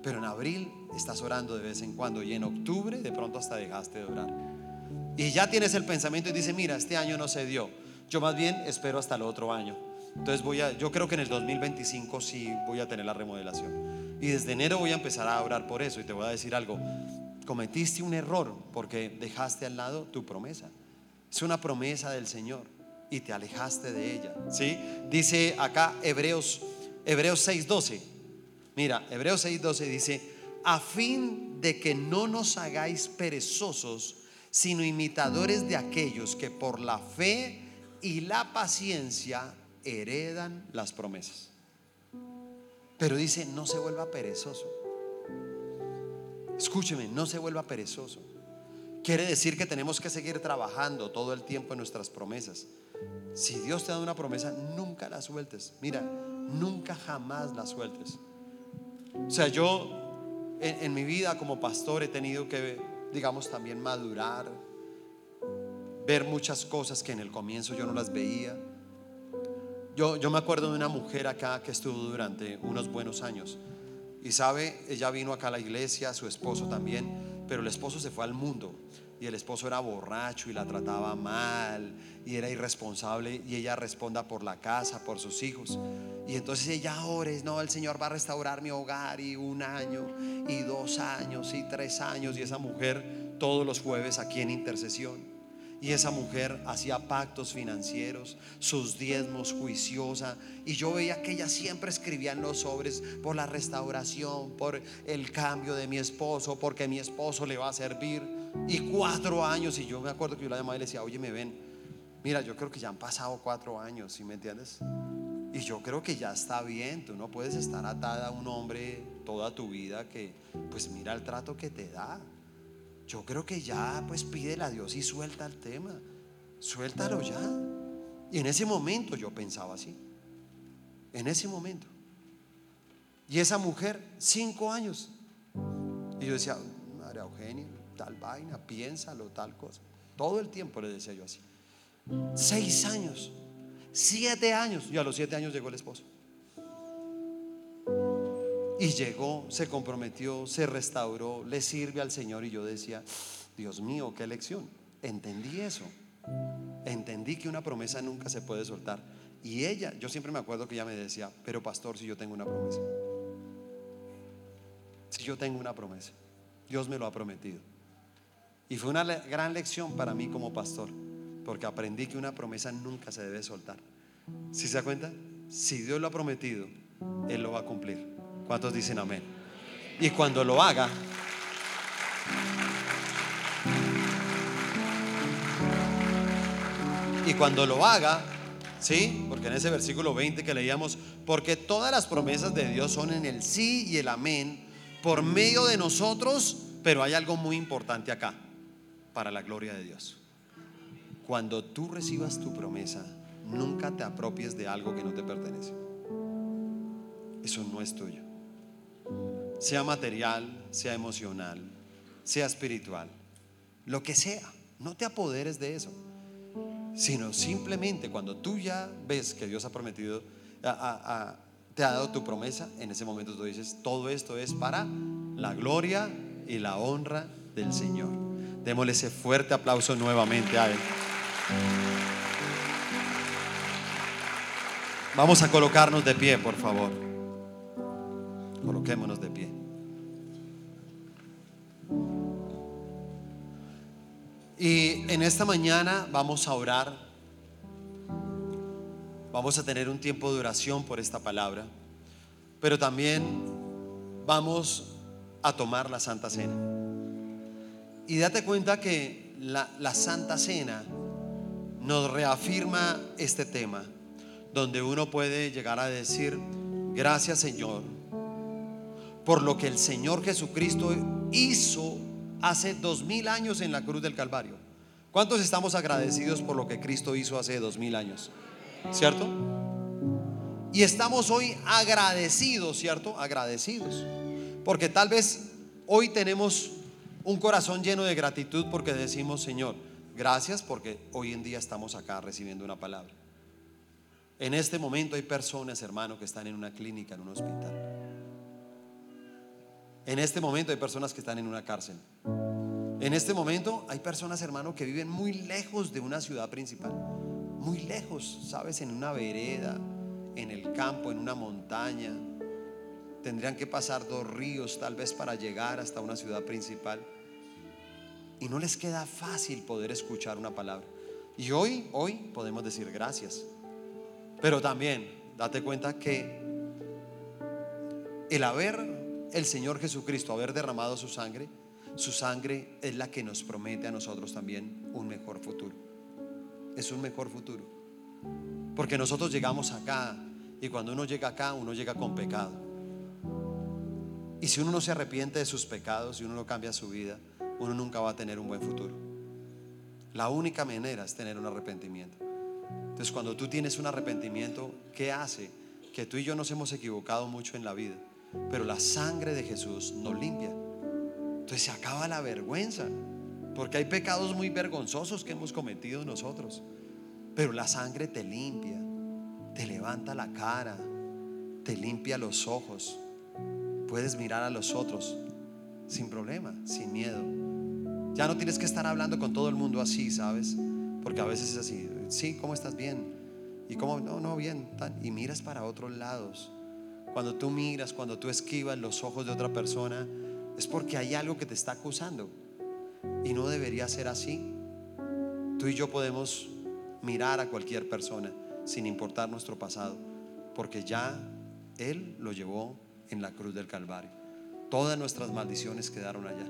Pero en abril estás orando de vez en cuando y en octubre de pronto hasta dejaste de orar. Y ya tienes el pensamiento y dice, mira, este año no se dio. Yo más bien espero hasta el otro año. Entonces voy a, yo creo que en el 2025 sí voy a tener la remodelación. Y desde enero voy a empezar a orar por eso y te voy a decir algo. Cometiste un error porque dejaste al lado tu promesa. Es una promesa del Señor y te alejaste de ella. ¿Sí? Dice acá Hebreos, Hebreos 6:12. Mira, Hebreos 6:12 dice, a fin de que no nos hagáis perezosos, sino imitadores de aquellos que por la fe y la paciencia heredan las promesas. Pero dice, no se vuelva perezoso. Escúcheme, no se vuelva perezoso. quiere decir que tenemos que seguir trabajando todo el tiempo en nuestras promesas. Si Dios te da una promesa, nunca la sueltes. Mira, nunca jamás la sueltes. O sea, yo en, mi vida como pastor he tenido que, digamos, también madurar, ver muchas cosas que en el comienzo yo no las veía. Yo, yo me acuerdo de una mujer acá que estuvo durante unos buenos años. Y sabe, ella vino acá a la iglesia, su esposo también, pero el esposo se fue al mundo y el esposo era borracho y la trataba mal y era irresponsable y ella responda por la casa, por sus hijos. Y entonces ella ores, no, el Señor va a restaurar mi hogar y un año y dos años y tres años y esa mujer todos los jueves aquí en intercesión. Y esa mujer hacía pactos financieros, sus diezmos juiciosa. Y yo veía que ella siempre escribía en los sobres por la restauración, por el cambio de mi esposo, porque mi esposo le va a servir. Y cuatro años, y yo me acuerdo que yo la llamaba y le decía, oye, me ven, mira, yo creo que ya han pasado cuatro años, ¿sí me entiendes? Y yo creo que ya está bien, tú no puedes estar atada a un hombre toda tu vida que, pues mira el trato que te da. Yo creo que ya, pues pídele a Dios y suelta el tema. Suéltalo ya. Y en ese momento yo pensaba así. En ese momento. Y esa mujer, cinco años. Y yo decía, María Eugenia, tal vaina, piénsalo, tal cosa. Todo el tiempo le decía yo así. Seis años, siete años. Y a los siete años llegó el esposo. Y llegó, se comprometió, se restauró, le sirve al Señor. Y yo decía, Dios mío, qué lección. Entendí eso. Entendí que una promesa nunca se puede soltar. Y ella, yo siempre me acuerdo que ella me decía, pero pastor, si yo tengo una promesa. Si yo tengo una promesa. Dios me lo ha prometido. Y fue una gran lección para mí como pastor, porque aprendí que una promesa nunca se debe soltar. Si se da cuenta? Si Dios lo ha prometido, Él lo va a cumplir. ¿Cuántos dicen amén? Y cuando lo haga, y cuando lo haga, ¿sí? Porque en ese versículo 20 que leíamos, porque todas las promesas de Dios son en el sí y el amén por medio de nosotros, pero hay algo muy importante acá, para la gloria de Dios. Cuando tú recibas tu promesa, nunca te apropies de algo que no te pertenece. Eso no es tuyo sea material, sea emocional, sea espiritual, lo que sea, no te apoderes de eso, sino simplemente cuando tú ya ves que Dios ha prometido, te ha dado tu promesa, en ese momento tú dices, todo esto es para la gloria y la honra del Señor. Démosle ese fuerte aplauso nuevamente a Él. Vamos a colocarnos de pie, por favor. Coloquémonos de pie. Y en esta mañana vamos a orar. Vamos a tener un tiempo de oración por esta palabra. Pero también vamos a tomar la Santa Cena. Y date cuenta que la Santa Cena nos reafirma este tema, donde uno puede llegar a decir, gracias Señor por lo que el Señor Jesucristo hizo hace dos mil años en la cruz del Calvario. ¿Cuántos estamos agradecidos por lo que Cristo hizo hace dos mil años? ¿Cierto? Y estamos hoy agradecidos, ¿cierto? Agradecidos. Porque tal vez hoy tenemos un corazón lleno de gratitud porque decimos, Señor, gracias porque hoy en día estamos acá recibiendo una palabra. En este momento hay personas, hermano, que están en una clínica, en un hospital. En este momento hay personas que están en una cárcel. En este momento hay personas, hermano, que viven muy lejos de una ciudad principal. Muy lejos, ¿sabes? En una vereda, en el campo, en una montaña. Tendrían que pasar dos ríos tal vez para llegar hasta una ciudad principal. Y no les queda fácil poder escuchar una palabra. Y hoy, hoy podemos decir gracias. Pero también date cuenta que el haber el Señor Jesucristo haber derramado su sangre, su sangre es la que nos promete a nosotros también un mejor futuro. Es un mejor futuro. Porque nosotros llegamos acá y cuando uno llega acá, uno llega con pecado. Y si uno no se arrepiente de sus pecados y uno no cambia su vida, uno nunca va a tener un buen futuro. La única manera es tener un arrepentimiento. Entonces cuando tú tienes un arrepentimiento, ¿qué hace? Que tú y yo nos hemos equivocado mucho en la vida, pero la sangre de Jesús nos limpia. Entonces se acaba la vergüenza, porque hay pecados muy vergonzosos que hemos cometido nosotros, pero la sangre te limpia, te levanta la cara, te limpia los ojos, puedes mirar a los otros sin problema, sin miedo. Ya no tienes que estar hablando con todo el mundo así, ¿sabes? Porque a veces es así, sí, ¿cómo estás bien? Y cómo, no, no, bien, y miras para otros lados. Cuando tú miras, cuando tú esquivas los ojos de otra persona, es porque hay algo que te está acusando. Y no debería ser así. Tú y yo podemos mirar a cualquier persona sin importar nuestro pasado, porque ya Él lo llevó en la cruz del Calvario. Todas nuestras maldiciones quedaron allá.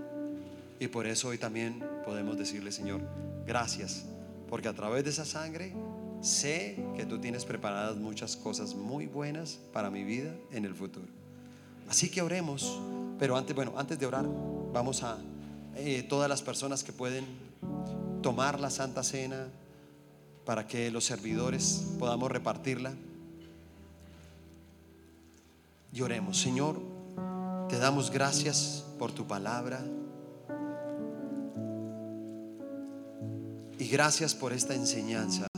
Y por eso hoy también podemos decirle, Señor, gracias, porque a través de esa sangre sé que tú tienes preparadas muchas cosas muy buenas para mi vida en el futuro. Así que oremos, pero antes, bueno, antes de orar, vamos a eh, todas las personas que pueden tomar la Santa Cena para que los servidores podamos repartirla. Y oremos, Señor, te damos gracias por tu palabra. Y gracias por esta enseñanza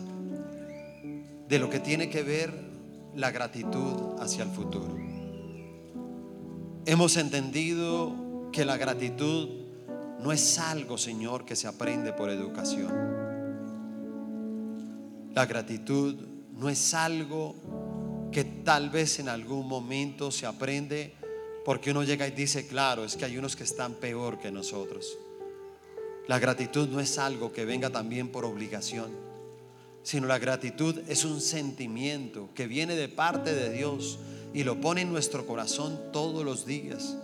de lo que tiene que ver la gratitud hacia el futuro. Hemos entendido que la gratitud no es algo, Señor, que se aprende por educación. La gratitud no es algo que tal vez en algún momento se aprende porque uno llega y dice, claro, es que hay unos que están peor que nosotros. La gratitud no es algo que venga también por obligación, sino la gratitud es un sentimiento que viene de parte de Dios y lo pone en nuestro corazón todos los días.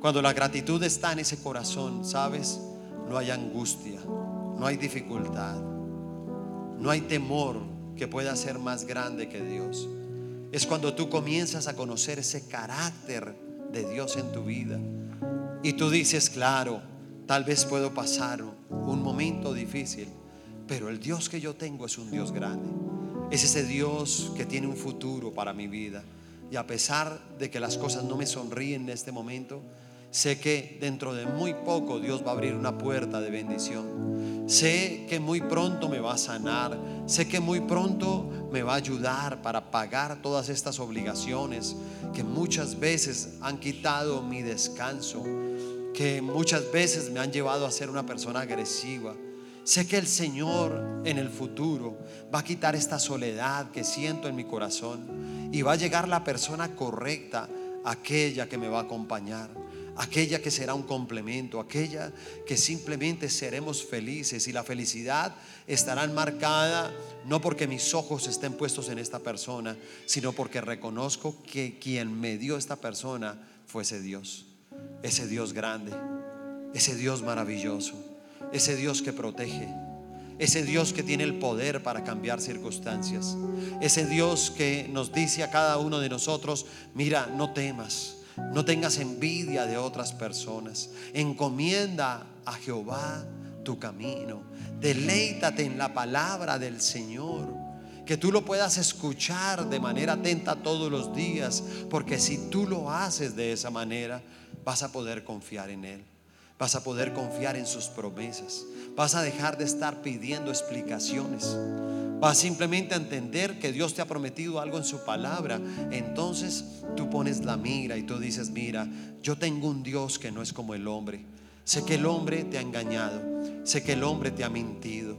Cuando la gratitud está en ese corazón, ¿sabes? No hay angustia, no hay dificultad, no hay temor que pueda ser más grande que Dios. Es cuando tú comienzas a conocer ese carácter de Dios en tu vida. Y tú dices, claro, tal vez puedo pasar un momento difícil, pero el Dios que yo tengo es un Dios grande. Es ese Dios que tiene un futuro para mi vida. Y a pesar de que las cosas no me sonríen en este momento, sé que dentro de muy poco Dios va a abrir una puerta de bendición. Sé que muy pronto me va a sanar. Sé que muy pronto me va a ayudar para pagar todas estas obligaciones que muchas veces han quitado mi descanso, que muchas veces me han llevado a ser una persona agresiva. Sé que el Señor en el futuro va a quitar esta soledad que siento en mi corazón y va a llegar la persona correcta, aquella que me va a acompañar aquella que será un complemento, aquella que simplemente seremos felices y la felicidad estará marcada no porque mis ojos estén puestos en esta persona, sino porque reconozco que quien me dio esta persona fue ese Dios, ese Dios grande, ese Dios maravilloso, ese Dios que protege. Ese Dios que tiene el poder para cambiar circunstancias. Ese Dios que nos dice a cada uno de nosotros, mira, no temas, no tengas envidia de otras personas. Encomienda a Jehová tu camino. Deleítate en la palabra del Señor. Que tú lo puedas escuchar de manera atenta todos los días. Porque si tú lo haces de esa manera, vas a poder confiar en Él. Vas a poder confiar en sus promesas. Vas a dejar de estar pidiendo explicaciones. Vas simplemente a entender que Dios te ha prometido algo en su palabra. Entonces tú pones la mira y tú dices, mira, yo tengo un Dios que no es como el hombre. Sé que el hombre te ha engañado. Sé que el hombre te ha mentido.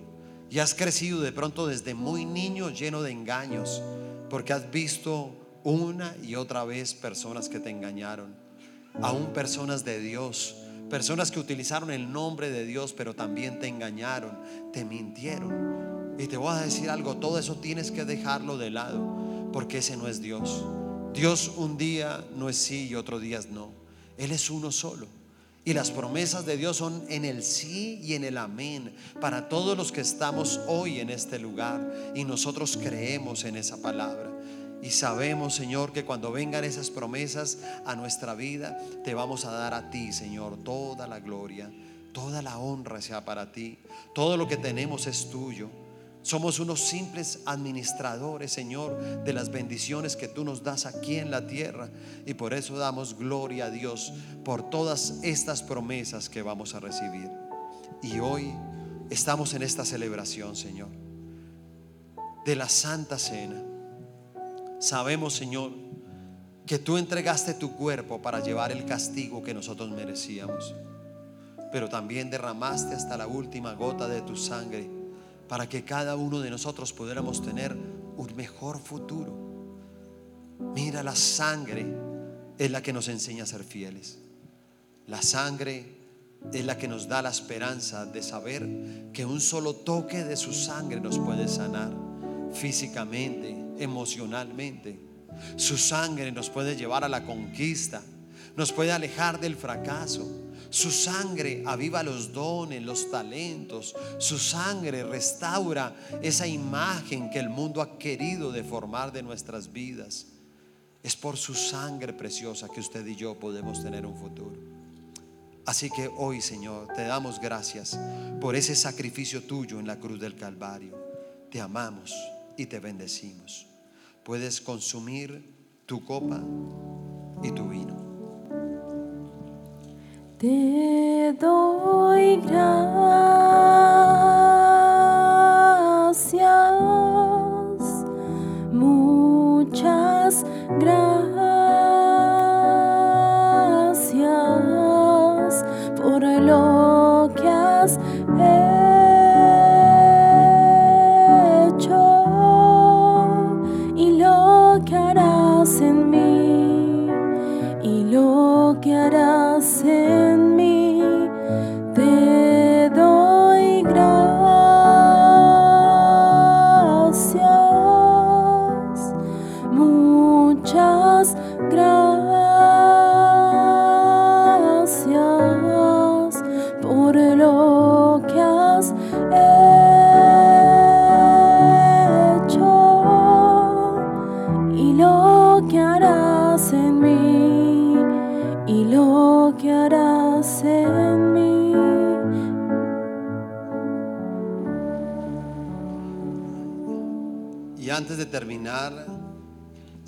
Y has crecido de pronto desde muy niño lleno de engaños. Porque has visto una y otra vez personas que te engañaron. Aún personas de Dios. Personas que utilizaron el nombre de Dios pero también te engañaron. Te mintieron. Y te voy a decir algo, todo eso tienes que dejarlo de lado, porque ese no es Dios. Dios un día no es sí y otro día es no. Él es uno solo. Y las promesas de Dios son en el sí y en el amén para todos los que estamos hoy en este lugar. Y nosotros creemos en esa palabra. Y sabemos, Señor, que cuando vengan esas promesas a nuestra vida, te vamos a dar a ti, Señor, toda la gloria toda la honra sea para ti. Todo lo que tenemos es tuyo. Somos unos simples administradores, Señor, de las bendiciones que tú nos das aquí en la tierra. Y por eso damos gloria a Dios por todas estas promesas que vamos a recibir. Y hoy estamos en esta celebración, Señor, de la Santa Cena. Sabemos, Señor, que tú entregaste tu cuerpo para llevar el castigo que nosotros merecíamos. Pero también derramaste hasta la última gota de tu sangre para que cada uno de nosotros pudiéramos tener un mejor futuro. Mira, la sangre es la que nos enseña a ser fieles. La sangre es la que nos da la esperanza de saber que un solo toque de su sangre nos puede sanar físicamente, emocionalmente. Su sangre nos puede llevar a la conquista, nos puede alejar del fracaso su sangre aviva los dones, los talentos. Su sangre restaura esa imagen que el mundo ha querido deformar de nuestras vidas. Es por su sangre preciosa que usted y yo podemos tener un futuro. Así que hoy, Señor, te damos gracias por ese sacrificio tuyo en la cruz del Calvario. Te amamos y te bendecimos. Puedes consumir tu copa y tu vino. Te doy gracias, muchas gracias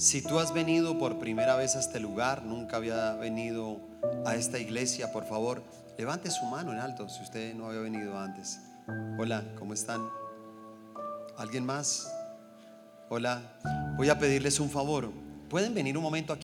si tú has venido por primera vez a este lugar, nunca había venido a esta iglesia, por favor, levante su mano en alto si usted no había venido antes. Hola, ¿cómo están? ¿Alguien más? Hola, voy a pedirles un favor. ¿Pueden venir un momento aquí?